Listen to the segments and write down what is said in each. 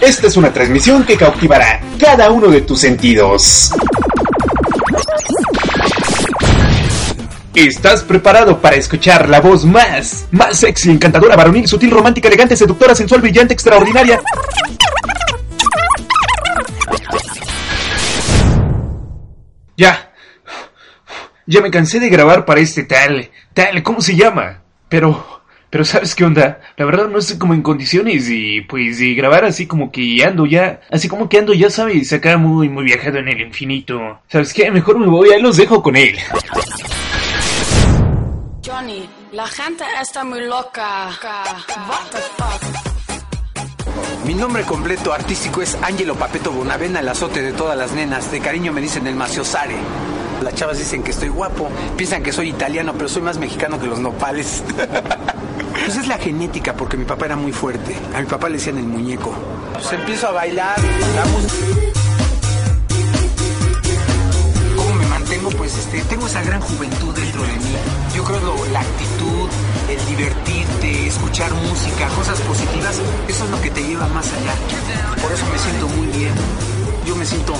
Esta es una transmisión que cautivará cada uno de tus sentidos. ¿Estás preparado para escuchar la voz más, más sexy, encantadora, varonil, sutil, romántica, elegante, seductora, sensual, brillante, extraordinaria? Ya. Ya me cansé de grabar para este tal, tal, ¿cómo se llama? Pero, pero ¿sabes qué onda? La verdad no estoy como en condiciones y pues de grabar así como que ando ya, así como que ando ya sabes, acá muy, muy viajado en el infinito. ¿Sabes qué? Mejor me voy, ahí los dejo con él. Johnny, la gente está muy loca. What the fuck? Mi nombre completo artístico es Angelo Papeto Bonavena, el azote de todas las nenas. De cariño me dicen el maciosare. Las chavas dicen que estoy guapo, piensan que soy italiano, pero soy más mexicano que los nopales. La genética, porque mi papá era muy fuerte. A mi papá le decían el muñeco. Pues empiezo a bailar. ¿Cómo me mantengo? Pues este, tengo esa gran juventud dentro de mí. Yo creo lo- la actitud, el divertirte, escuchar música, cosas positivas, eso es lo que te lleva más allá. Por eso me siento muy bien. Yo me siento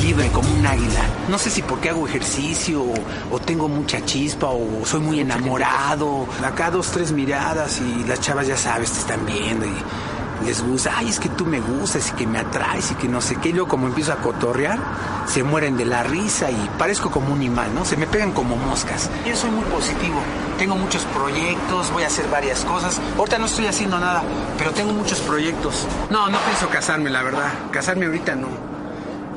libre como un águila. No sé si porque hago ejercicio o, o tengo mucha chispa o soy muy enamorado. Acá dos, tres miradas y las chavas ya sabes, te están viendo y les gusta, ay, es que tú me gustas y que me atraes y que no sé qué. Y luego como empiezo a cotorrear, se mueren de la risa y parezco como un imán, ¿no? Se me pegan como moscas. Yo soy muy positivo. Tengo muchos proyectos, voy a hacer varias cosas. Ahorita no estoy haciendo nada, pero tengo muchos proyectos. No, no pienso casarme, la verdad. Casarme ahorita no.